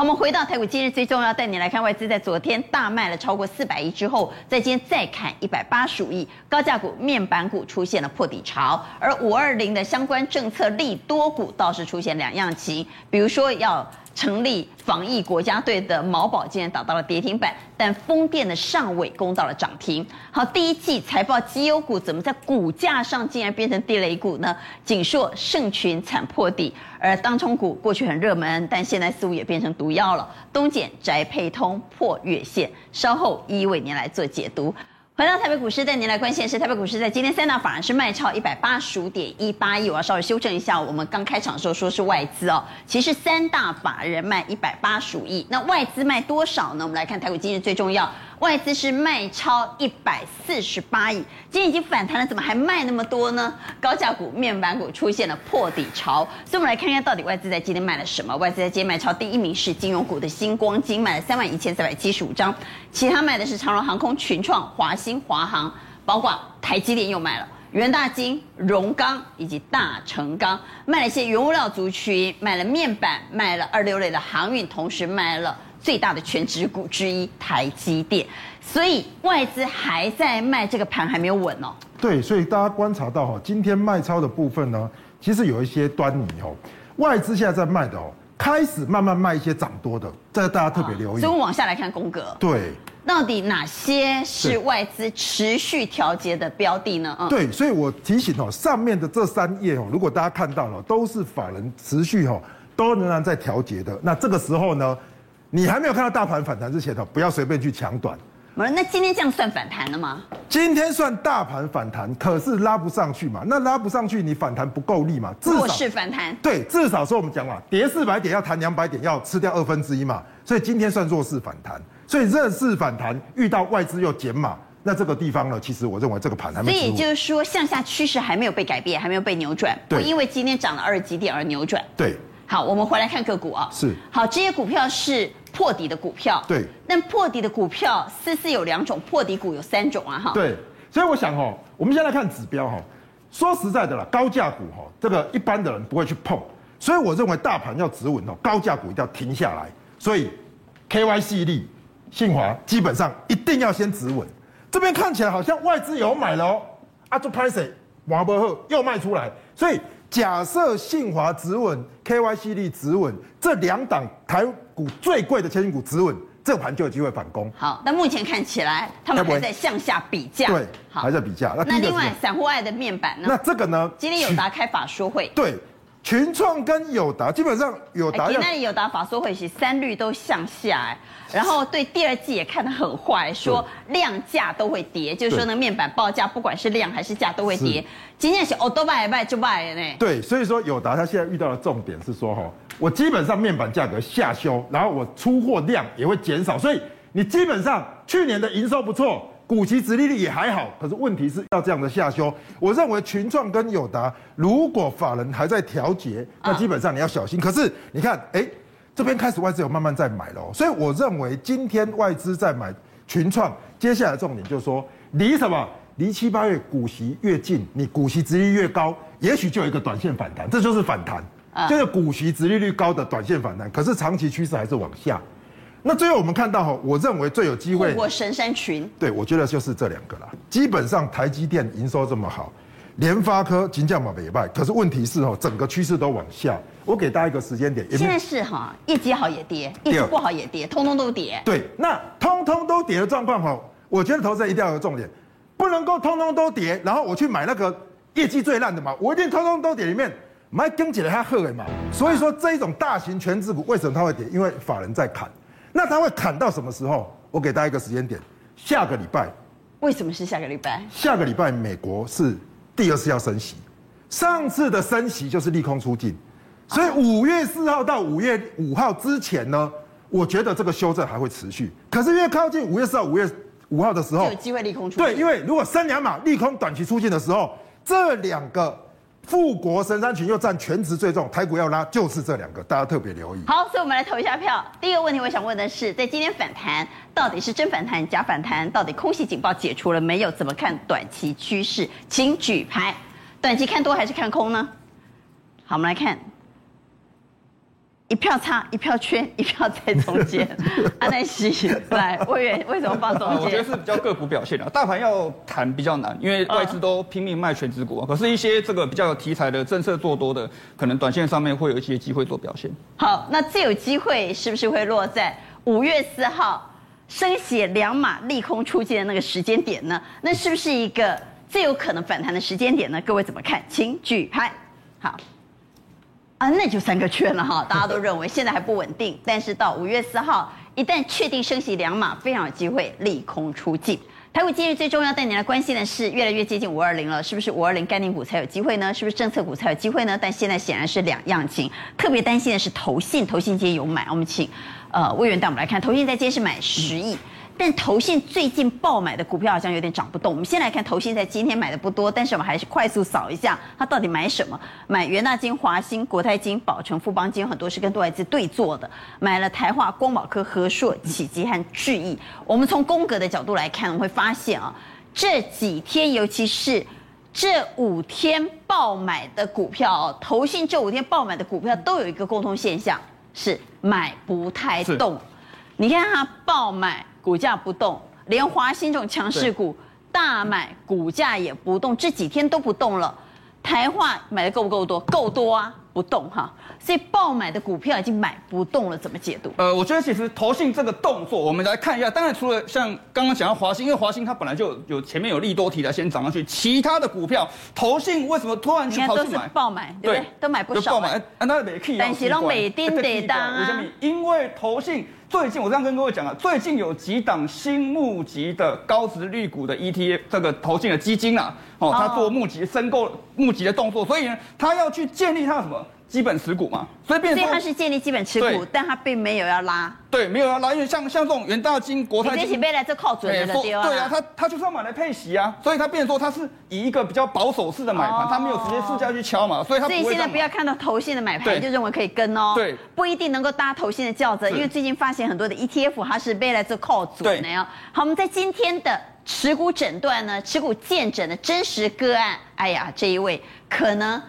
我们回到台股，今日最重要带你来看外资在昨天大卖了超过四百亿之后，在今天再砍一百八十五亿，高价股、面板股出现了破底潮，而五二零的相关政策利多股倒是出现两样情，比如说要。成立防疫国家队的毛宝竟然打到了跌停板，但风电的上尾攻到了涨停。好，第一季财报绩优股怎么在股价上竟然变成地雷股呢？锦硕、盛群惨破底，而当冲股过去很热门，但现在似乎也变成毒药了。东简、宅配通破月线，稍后一一为您来做解读。回到台北股市，带您来关心的是台北股市在今天三大法人是卖超一百八十五点一八亿，我要稍微修正一下，我们刚开场的时候说是外资哦，其实三大法人卖一百八十五亿，那外资卖多少呢？我们来看台股今日最重要。外资是卖超一百四十八亿，今天已经反弹了，怎么还卖那么多呢？高价股、面板股出现了破底潮，所以我们来看看到底外资在今天卖了什么。外资在今天卖超第一名是金融股的星光金，卖了三万一千三百七十五张，其他卖的是长荣航空、群创、华新、华航，包括台积电又卖了，元大金、荣钢以及大成钢，卖了一些原物料族群，卖了面板，卖了二六类的航运，同时卖了。最大的全值股之一台积电，所以外资还在卖，这个盘还没有稳哦。对，所以大家观察到哈，今天卖超的部分呢，其实有一些端倪哦。外资现在在卖的哦，开始慢慢卖一些涨多的，这个大家特别留意。所以我们往下来看宫格。对，到底哪些是外资持续调节的标的呢？嗯，对，所以我提醒哦，上面的这三页哦，如果大家看到了，都是法人持续哦，都仍然在调节的。那这个时候呢？你还没有看到大盘反弹之前呢，不要随便去抢短。那今天这样算反弹了吗？今天算大盘反弹，可是拉不上去嘛？那拉不上去，你反弹不够力嘛？弱势反弹。对，至少说我们讲嘛，跌四百点要弹两百点，要吃掉二分之一嘛。所以今天算弱势反弹。所以弱势反弹遇到外资又减码，那这个地方呢，其实我认为这个盘还没。所以也就是说，向下趋势还没有被改变，还没有被扭转。不。因为今天涨了二十几点而扭转。对。好，我们回来看个股啊。是。好，这些股票是破底的股票。对。但破底的股票，丝丝有两种，破底股有三种啊，哈。对。所以我想哦，我们先来看指标哈。说实在的啦，高价股哈，这个一般的人不会去碰。所以我认为大盘要止稳哦，高价股一定要停下来。所以，KYC 力、信华基本上一定要先止稳。这边看起来好像外资有买了哦，啊，做拍谁？王伯赫又卖出来，所以。假设信华止稳 KYC 力止稳，这两档台股最贵的千金股止稳，这盘就有机会反攻。好，那目前看起来他们还在向下比价。对，还在比价。那，另外散户爱的面板呢？那这个呢？今天有达开法说会。对。群创跟友达基本上友达，那友达法说会是三率都向下哎，然后对第二季也看得很坏，说量价都会跌，就是说那面板报价不管是量还是价都会跌。今天是哦都卖卖就卖呢。对，所以说友达他现在遇到的重点是说哈，我基本上面板价格下修，然后我出货量也会减少，所以你基本上去年的营收不错。股息殖利率也还好，可是问题是要这样的下修。我认为群创跟友达，如果法人还在调节，那基本上你要小心。可是你看，哎，这边开始外资有慢慢在买了，所以我认为今天外资在买群创，接下来重点就是说，离什么？离七八月股息越近，你股息殖利率越高，也许就有一个短线反弹，这就是反弹，就是股息殖利率高的短线反弹。可是长期趋势还是往下。那最后我们看到哈，我认为最有机会，我神山群，对，我觉得就是这两个啦。基本上台积电营收这么好，联发科金价嘛也败，可是问题是哈，整个趋势都往下。我给大家一个时间点，现在是哈，业绩好也跌，业绩不好也跌，通通都跌。对，那通通都跌的状况哈，我觉得投资人一定要有重点，不能够通通都跌，然后我去买那个业绩最烂的嘛，我一定通通都跌里面买跟起来它喝的嘛。所以说这一种大型权值股为什么它会跌？因为法人在砍。那它会砍到什么时候？我给大家一个时间点，下个礼拜。为什么是下个礼拜？下个礼拜美国是第二次要升息，上次的升息就是利空出尽，所以五月四号到五月五号之前呢，我觉得这个修正还会持续。可是越靠近五月四号、五月五号的时候，就有机会利空出尽。对，因为如果升两码利空短期出尽的时候，这两个。富国神山群又占全值最重，台股要拉就是这两个，大家特别留意。好，所以我们来投一下票。第一个问题，我想问的是，在今天反弹到底是真反弹假反弹？到底空袭警报解除了没有？怎么看短期趋势？请举牌。短期看多还是看空呢？好，我们来看。一票差，一票圈，一票在中间。安奈西来，委员为什么放中间？我觉得是比较个股表现的，大盘要谈比较难，因为外资都拼命卖权值股。可是，一些这个比较有题材的政策做多的，可能短线上面会有一些机会做表现。好，那最有机会是不是会落在五月四号升息两码利空出尽的那个时间点呢？那是不是一个最有可能反弹的时间点呢？各位怎么看？请举牌。好。啊，那就三个圈了哈，大家都认为现在还不稳定，但是到五月四号，一旦确定升息两码，非常有机会利空出尽。台股今日最重要带你来关心的是，越来越接近五二零了，是不是五二零概念股才有机会呢？是不是政策股才有机会呢？但现在显然是两样情，特别担心的是投信，投信今天有买，我们请呃魏源带我们来看，投信在今天是买十亿。但投信最近爆买的股票好像有点涨不动。我们先来看投信在今天买的不多，但是我们还是快速扫一下，它到底买什么？买元大金、华兴、国泰金、宝成、富邦金，很多是跟外资对做的。买了台化、光宝科、和硕、启基和智易。我们从宫格的角度来看，我们会发现啊，这几天尤其是这五天爆买的股票，投信这五天爆买的股票都有一个共同现象，是买不太动。你看它爆买。股价不动，连华兴这种强势股大买，股价也不动，这几天都不动了。台化买的够不够多？够多啊，不动哈。所以爆买的股票已经买不动了，怎么解读？呃，我觉得其实投信这个动作，我们来看一下。当然，除了像刚刚讲到华兴，因为华兴它本来就有前面有利多题材先涨上去，其他的股票投信为什么突然去跑去买？爆买，对不对？都买不少。爆买，啊，那没 key 但是都每定得当啊。因为投信。最近我这样跟各位讲啊，最近有几档新募集的高殖利率股的 ETF，这个投进的基金啊，哦，他做募集申购募集的动作，所以呢，他要去建立他的什么？基本持股嘛，所以变成所以它是建立基本持股，但它并没有要拉。对，没有要拉，因为像像这种元大金、国泰金，这起背来这靠准的对啊。对啊，他他就是要买来配息啊，所以他变成说他是以一个比较保守式的买盘，他、哦、没有直接市价去敲嘛，所以他。所以现在不要看到投信的买盘就认为可以跟哦，对，不一定能够搭投信的轿子，因为最近发现很多的 ETF 它是背来这靠准的哟。好，我们在今天的持股诊断呢，持股见诊的真实个案，哎呀，这一位可能。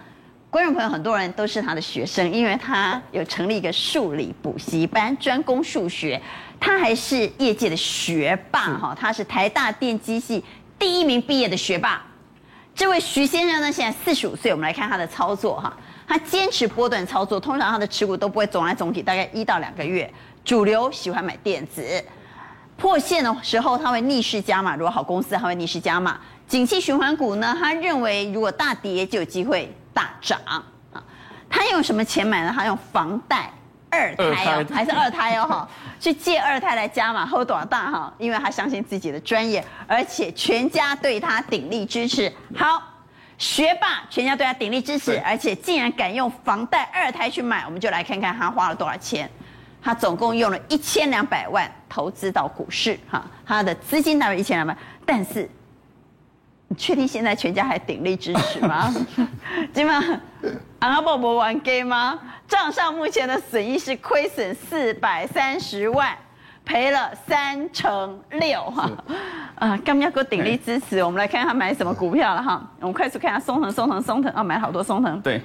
观众朋友，很多人都是他的学生，因为他有成立一个数理补习班，专攻数学。他还是业界的学霸哈，他是台大电机系第一名毕业的学霸。这位徐先生呢，现在四十五岁。我们来看他的操作哈，他坚持波段操作，通常他的持股都不会总来总体，大概一到两个月。主流喜欢买电子，破线的时候他会逆势加码，如果好公司他会逆势加码。景气循环股呢，他认为如果大跌就有机会。大涨啊！他用什么钱买呢？他用房贷二胎哦，还是二胎哦哈，去借二胎来加码多少大哈？因为他相信自己的专业，而且全家对他鼎力支持。好，学霸全家对他鼎力支持，而且竟然敢用房贷二胎去买，我们就来看看他花了多少钱。他总共用了一千两百万投资到股市哈，他的资金大约一千两百，但是。你确定现在全家还鼎力支持吗？金妈，阿拉伯伯玩 game 吗？账上目前的损益是亏损四百三十万，赔了三成六哈。啊，干嘛要给我鼎力支持？我们来看看他买什么股票了哈。我们快速看一下松腾，松腾，松腾啊，买了好多松藤。对，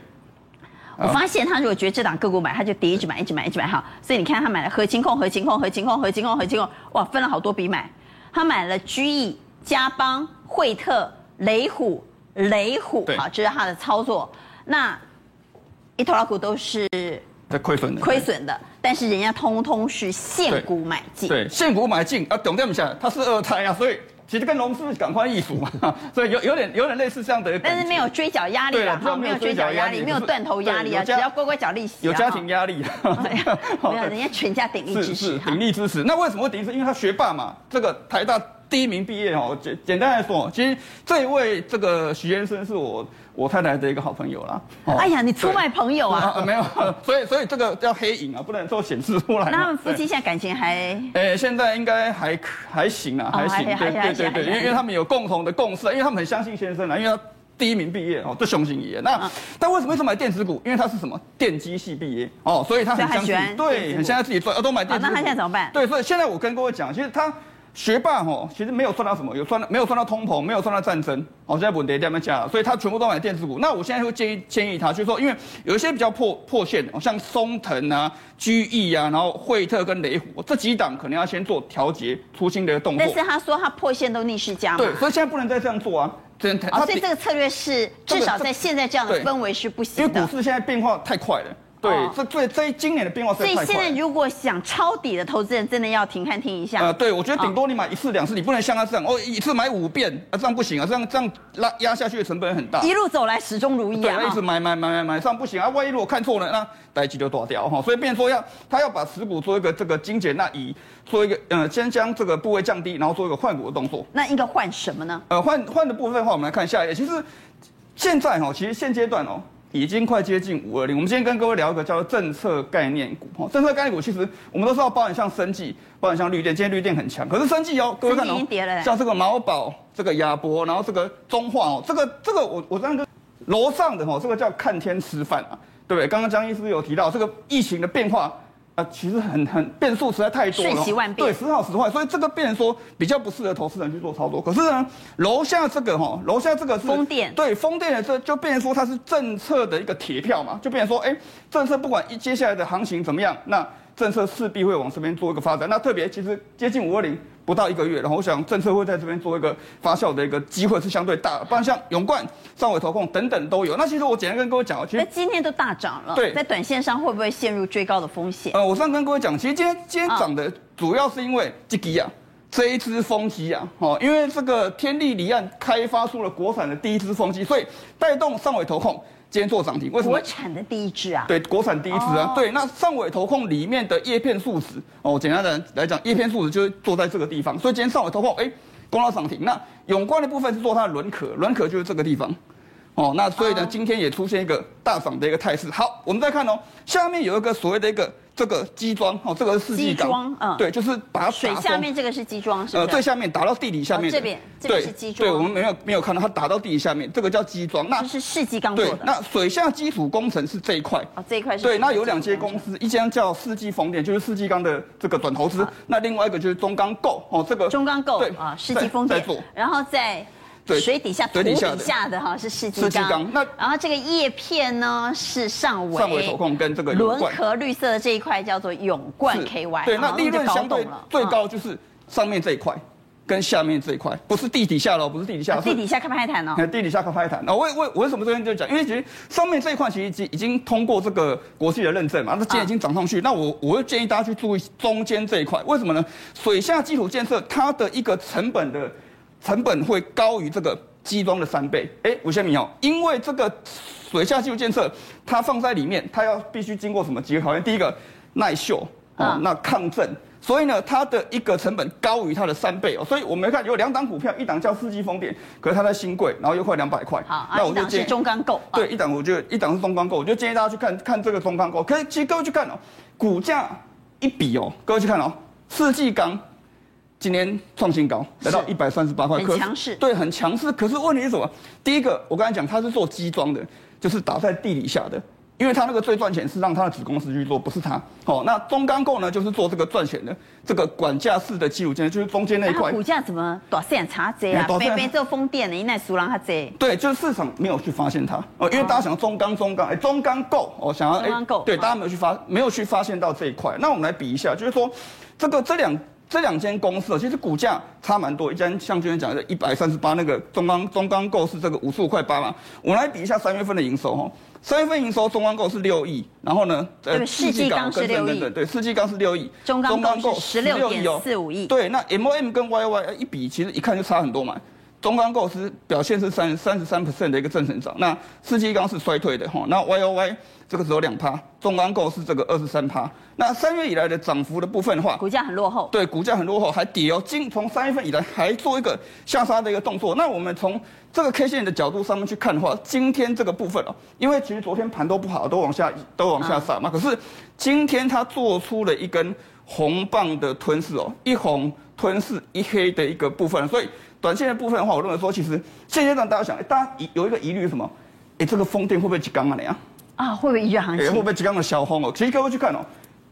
我发现他如果觉得这档个股买，他就跌一直买，一直买，一直买哈。所以你看他买了合勤控、合勤控、合勤控、合勤控、合勤控，哇，分了好多笔买。他买了居易、嘉邦、惠特。雷虎，雷虎，好，这是他的操作。那一头老股都是在亏损的，亏损的，但是人家通通是现股买进，对，现股买进啊，懂这么想？他是二胎啊，所以其实跟融资赶快易数嘛，所以有有点有点类似这样的，但是没有追缴压力啊，没有追缴压力，没有断头压力啊，只要乖乖缴利息，有家庭压力，没有，人家全家鼎力支持，鼎力支持。那为什么会鼎力支持？因为他学霸嘛，这个台大。第一名毕业哦，简简单来说，其实这一位这个徐先生是我我太太的一个好朋友啦。哎呀，你出卖朋友啊？啊没有，所以所以这个叫黑影啊，不能说显示出来。那他们夫妻现在感情还？哎，现在应该还还行啊，还行。对对对对，因为因为他们有共同的共识，因为他们很相信先生啊，因为他第一名毕业哦，这雄心一那但为什么为什么买电子股？因为他是什么电机系毕业哦，所以他很相信，对，很相信自己赚，都买电子股。那他现在怎么办？对，所以现在我跟各位讲，其实他。学霸吼，其实没有算到什么，有算到没有算到通膨，没有算到战争，哦，现在稳跌在那讲，所以他全部都买电子股。那我现在会建议建议他，就是说，因为有一些比较破破线，像松藤啊、居易啊，然后惠特跟雷虎这几档，可能要先做调节出新的一个动作。但是他说他破线都逆势加嘛，对，所以现在不能再这样做啊。真的，哦，所以这个策略是至少在现在这样的氛围是不行的，因为股市现在变化太快了。对，这这这今年的变化。所以现在如果想抄底的投资人，真的要停看听一下。呃，对，我觉得顶多你买一次两次，你不能像他这样哦，一次买五遍啊，这样不行啊，这样这样拉压下去的成本很大。一路走来始终如一啊，对，一直买买买买买，这样不行啊，万一如果看错了，那代机就断掉哈。所以变成说要他要把持股做一个这个精简，那以做一个呃，先将这个部位降低，然后做一个换股的动作。那应该换什么呢？呃，换换的部分的话，我们来看下一页。其实现在哈，其实现阶段哦。已经快接近五二零。我们今天跟各位聊一个叫做政策概念股。哈，政策概念股其实我们都知道，包含像生技，包含像绿电。今天绿电很强，可是生技哦，各位看哦，像这个毛宝、这个亚博，然后这个中化哦，这个这个我我这样跟楼上的哈，这个叫看天吃饭啊，对不对？刚刚江医师有提到这个疫情的变化。啊，其实很很变数实在太多了，瞬息万变，对，时好时坏，所以这个变成说比较不适合投资人去做操作。可是呢，楼下这个哈，楼下这个是风电，对，风电的这就变成说它是政策的一个铁票嘛，就变成说，哎，政策不管一接下来的行情怎么样，那政策势必会往这边做一个发展。那特别其实接近五二零。不到一个月，然后我想政策会在这边做一个发酵的一个机会是相对大的，不然像永冠、上尾投控等等都有。那其实我简单跟各位讲，其实今天都大涨了，对，在短线上会不会陷入追高的风险？呃，我上跟各位讲，其实今天今天涨的主要是因为这个啊，这一支风机啊，哦，因为这个天利离岸开发出了国产的第一支风机，所以带动上尾投控。今天做涨停，为什么？国产的第一支啊，对，国产第一支啊，哦、对。那上尾投控里面的叶片数值哦，简单的来讲，叶片数值就是坐在这个地方，所以今天上尾投控哎，攻到涨停。那永冠的部分是做它的轮壳，轮壳就是这个地方，哦，那所以呢，哦、今天也出现一个大涨的一个态势。好，我们再看哦，下面有一个所谓的一个。这个基桩哦，这个是四季钢，嗯，对，就是把它水下面这个是基桩，是是？呃，最下面打到地底下面，这边这边是基桩，对，我们没有没有看到它打到地底下面，这个叫基桩。那是世纪钢做的。对，那水下基础工程是这一块，哦，这一块是。对，那有两间公司，一间叫世纪风电，就是世纪钢的这个转投资，那另外一个就是中钢构哦，这个中钢构对啊，世纪风电，然后在。对水底下、土底下的哈是世纪钢，那然后这个叶片呢是上纬，上纬投控跟这个轮壳绿色的这一块叫做永冠 KY，对，那利润相对最高就是上面这一块跟下面这一块，不是地底下喽，不是地底下，地底下开拍坦哦，地底下开拍弹。那为为为什么这边就讲？因为其实上面这一块其实已经已经通过这个国际的认证嘛，那今天已经涨上去。那我我会建议大家去注意中间这一块，为什么呢？水下基础建设它的一个成本的。成本会高于这个基桩的三倍。哎，吴先明哦，因为这个水下技术建设，它放在里面，它要必须经过什么几个考验？第一个耐锈哦，那抗震，所以呢，它的一个成本高于它的三倍哦。所以我们看有两档股票，一档叫世纪风电，可是它在新贵，然后又快两百块。好，那我就建议中钢构。对，一档我觉得一档是中钢构，我就建议大家去看看这个中钢构。可是其实各位去看哦，股价一比哦，各位去看哦，世纪钢。今天创新高，来到一百三十八块，很强势，对，很强势。可是问题是什么？第一个，我刚才讲，它是做基装的，就是打在地底下的，因为它那个最赚钱是让它的子公司去做，不是它。哦，那中钢构呢，就是做这个赚钱的，这个管架式的基础建设，就是中间那一块。股价怎么短线差这啊？北边做风电的，一奈苏朗它这。对，就是市场没有去发现它哦，因为大家想要中钢中钢，哎，中钢构哦，想要哎，对，大家没有去发，没有去发现到这一块。那我们来比一下，就是说这个这两。这两间公司其实股价差蛮多，一间像今天讲的一百三十八，那个中钢中钢构是这个五十五块八嘛。我们来比一下三月份的营收哈，三月份营收中钢构是六亿，然后呢，呃，世纪钢是六亿，对，世纪钢是六亿，中钢构十六点四五亿，对，那 M O M 跟 Y Y 一比，其实一看就差很多嘛。中钢构是表现是三三十三 percent 的一个正成长，那世纪钢是衰退的哈，那 Y O Y。这个只有两趴，中钢构是这个二十三趴。那三月以来的涨幅的部分的话，股价很落后。对，股价很落后，还跌哦。今从三月份以来还做一个下杀的一个动作。那我们从这个 K 线的角度上面去看的话，今天这个部分哦，因为其实昨天盘都不好，都往下都往下杀嘛。可是今天它做出了一根红棒的吞噬哦，一红吞噬一黑的一个部分。所以短线的部分的话，我认为说，其实现阶段大家想，大家有一个疑虑是什么？哎，这个风电会不会急刚啊？你啊？啊，会不会一月行情？会不会急刚的小红哦？其实各位去看哦，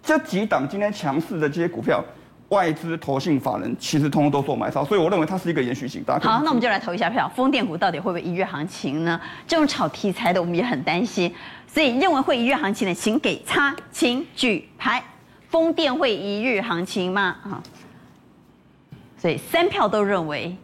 这几档今天强势的这些股票，外资、投信、法人其实通通都做买超，所以我认为它是一个延续性。大家好，那我们就来投一下票，风电股到底会不会一月行情呢？这种炒题材的，我们也很担心，所以认为会一月行情的，请给叉，请举牌。风电会一日行情吗？啊，所以三票都认为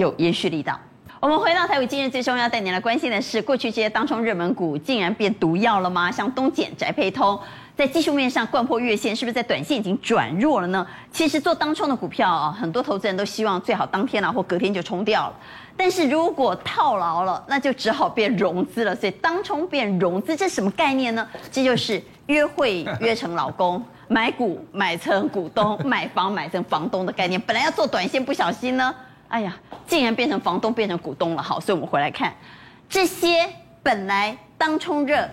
有延续力道。我们回到台股，今日最重要带您来关心的是，过去这些当冲热门股竟然变毒药了吗？像东碱、宅配通，在技术面上掼破月线，是不是在短线已经转弱了呢？其实做当冲的股票啊，很多投资人都希望最好当天啊或隔天就冲掉了。但是如果套牢了，那就只好变融资了。所以当冲变融资，这是什么概念呢？这就是约会约成老公，买股买成股东，买房买成房东的概念。本来要做短线，不小心呢。哎呀，竟然变成房东，变成股东了。好，所以我们回来看这些本来当冲热，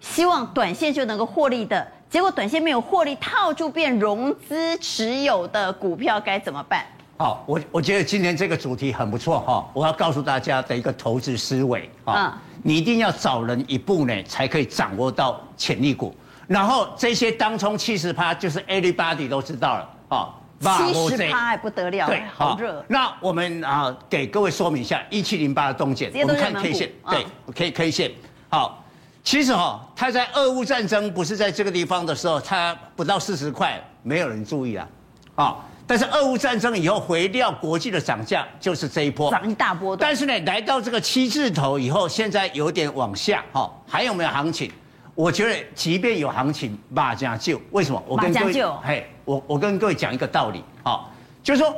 希望短线就能够获利的，结果短线没有获利，套住变融资持有的股票该怎么办？好，我我觉得今天这个主题很不错哈。我要告诉大家的一个投资思维啊，你一定要找人一步呢，才可以掌握到潜力股。然后这些当冲七十趴，就是 everybody 都知道了啊。七十趴还不得了，对，好热。那我们啊，给各位说明一下一七零八的东碱，我们看 K 线，对，K K 线。好，其实哈，它在俄乌战争不是在这个地方的时候，它不到四十块，没有人注意啊。啊，但是俄乌战争以后，回料国际的涨价就是这一波，涨一大波。但是呢，来到这个七字头以后，现在有点往下，哈，还有没有行情？我觉得，即便有行情，马加就为什么？我跟各位，嘿，我我跟各位讲一个道理，好，就是说，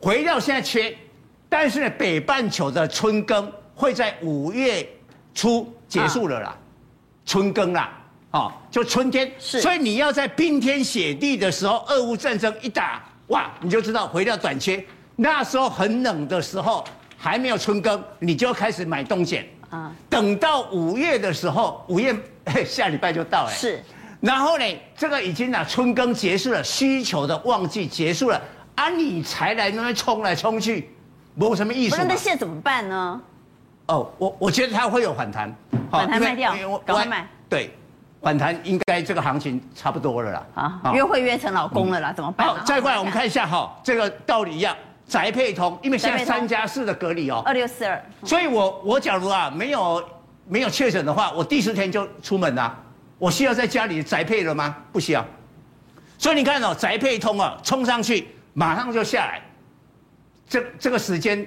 回料现在缺，但是呢，北半球的春耕会在五月初结束了啦，啊、春耕啦，好，就春天，是，所以你要在冰天雪地的时候，俄乌战争一打，哇，你就知道回料短缺，那时候很冷的时候，还没有春耕，你就要开始买东碱，啊，等到五月的时候，五月。下礼拜就到了，是，然后呢，这个已经啊春耕结束了，需求的旺季结束了，啊，你才来那边冲来冲去，没有什么意思。不是，那现在怎么办呢？哦，我我觉得它会有反弹，反弹卖掉，赶快卖。对，反弹应该这个行情差不多了啦。啊，约会约成老公了啦，怎么办？好，再过来我们看一下哈，这个道理一样，宅配通，因为现在三加四的隔离哦，二六四二，所以我我假如啊没有。没有确诊的话，我第十天就出门了。我需要在家里宅配了吗？不需要。所以你看哦，宅配通啊，冲上去马上就下来，这这个时间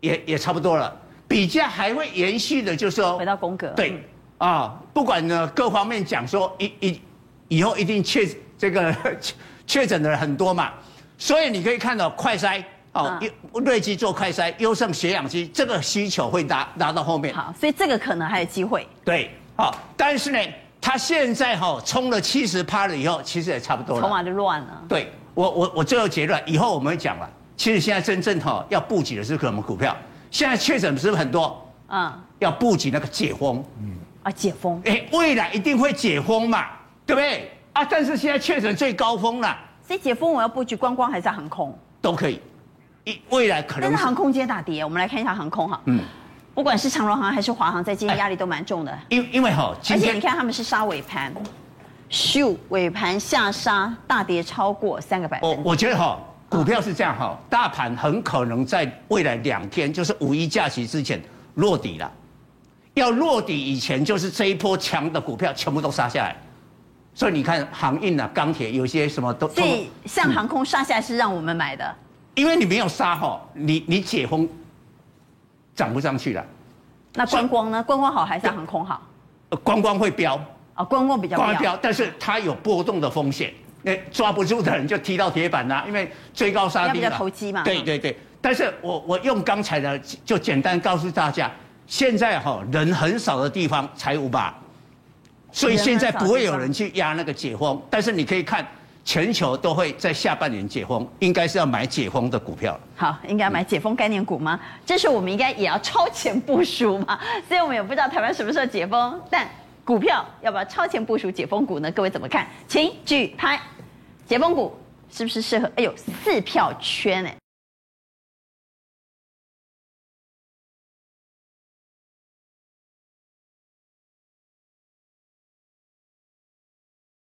也也差不多了。比较还会延续的，就是说回到宫格。对啊，不管呢各方面讲说，一一以后一定确这个 确诊的人很多嘛，所以你可以看到快筛。哦，瑞基做快筛，优胜血氧机，这个需求会拿拿到后面。好，所以这个可能还有机会。对，好，但是呢，它现在哈冲了七十趴了以后，其实也差不多了。筹码就乱了。对，我我我最后结论，以后我们会讲了。其实现在真正哈要布局的是什么股票？现在确诊是不是很多？嗯。要布局那个解封。嗯。啊，解封。哎，未来一定会解封嘛，对不对？啊，但是现在确诊最高峰了。所以解封我要布局观光还是航空？都可以。未来可能，但是航空今天大跌，我们来看一下航空哈。嗯，不管是长荣航还是华航，在今天压力都蛮重的。因因为哈，而且你看他们是杀尾盘，咻，尾盘下杀，大跌超过三个百分点。我我觉得哈，股票是这样哈，大盘很可能在未来两天，就是五一假期之前落底了。要落底以前，就是这一波强的股票全部都杀下来。所以你看航运啊，钢铁有些什么都。所以像航空杀下来是让我们买的。因为你没有杀哈，你你解封涨不上去了。那观光呢？观光好还是航空好？观光会飙啊，观光比较飙，但是它有波动的风险。那抓不住的人就踢到铁板啦，因为追高杀低了。比较投机嘛。对对对，但是我我用刚才的就简单告诉大家，现在哈人很少的地方才五把，所以现在不会有人去压那个解封，但是你可以看。全球都会在下半年解封，应该是要买解封的股票。好，应该买解封概念股吗？这是我们应该也要超前部署嘛。所以我们也不知道台湾什么时候解封，但股票要不要超前部署解封股呢？各位怎么看？请举牌。解封股是不是适合？哎呦，四票圈哎。